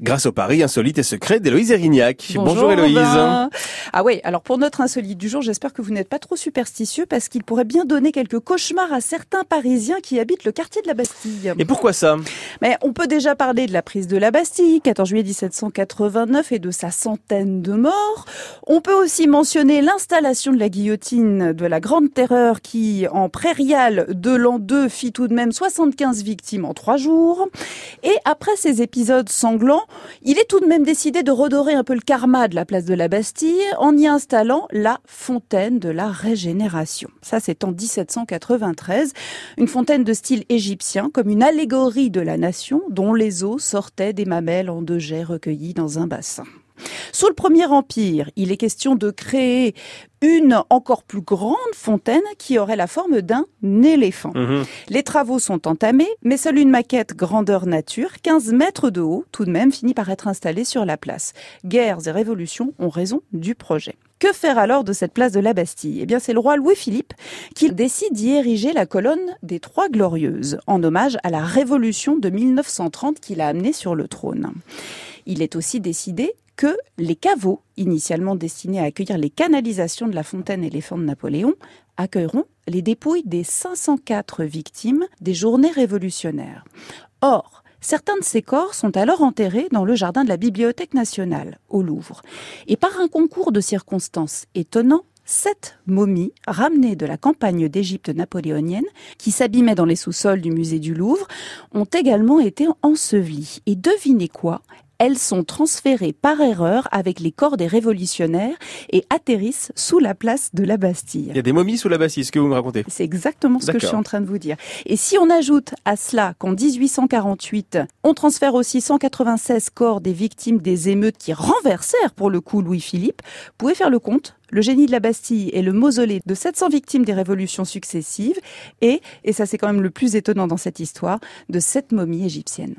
grâce au pari insolite et secret d'Héloïse Erignac. Bonjour, Héloïse. Ah oui, alors pour notre insolite du jour, j'espère que vous n'êtes pas trop superstitieux parce qu'il pourrait bien donner quelques cauchemars à certains Parisiens qui habitent le quartier de la Bastille. Et pourquoi ça? Mais on peut déjà parler de la prise de la Bastille, 14 juillet 1789, et de sa centaine de morts. On peut aussi mentionner l'installation de la guillotine de la Grande Terreur qui, en prairial de l'an 2, fit tout de même 75 victimes en trois jours. Et après ces épisodes sanglants, il est tout de même décidé de redorer un peu le karma de la place de la Bastille en y installant la fontaine de la régénération. Ça, c'est en 1793. Une fontaine de style égyptien, comme une allégorie de la nation dont les eaux sortaient des mamelles en deux jets recueillis dans un bassin. Sous le Premier Empire, il est question de créer une encore plus grande fontaine qui aurait la forme d'un éléphant. Mhm. Les travaux sont entamés, mais seule une maquette grandeur nature, 15 mètres de haut, tout de même finit par être installée sur la place. Guerres et révolutions ont raison du projet. Que faire alors de cette place de la Bastille? Eh bien, c'est le roi Louis-Philippe qui décide d'y ériger la colonne des Trois Glorieuses, en hommage à la révolution de 1930 qu'il a amenée sur le trône. Il est aussi décidé que les caveaux, initialement destinés à accueillir les canalisations de la fontaine éléphant de Napoléon, accueilleront les dépouilles des 504 victimes des journées révolutionnaires. Or, Certains de ces corps sont alors enterrés dans le jardin de la Bibliothèque nationale, au Louvre. Et par un concours de circonstances étonnant, sept momies ramenées de la campagne d'Égypte napoléonienne, qui s'abîmaient dans les sous-sols du musée du Louvre, ont également été ensevelies. Et devinez quoi elles sont transférées par erreur avec les corps des révolutionnaires et atterrissent sous la place de la Bastille. Il y a des momies sous la Bastille, ce que vous me racontez. C'est exactement ce que je suis en train de vous dire. Et si on ajoute à cela qu'en 1848, on transfère aussi 196 corps des victimes des émeutes qui renversèrent pour le coup Louis-Philippe, vous pouvez faire le compte. Le génie de la Bastille est le mausolée de 700 victimes des révolutions successives et, et ça c'est quand même le plus étonnant dans cette histoire, de sept momies égyptiennes.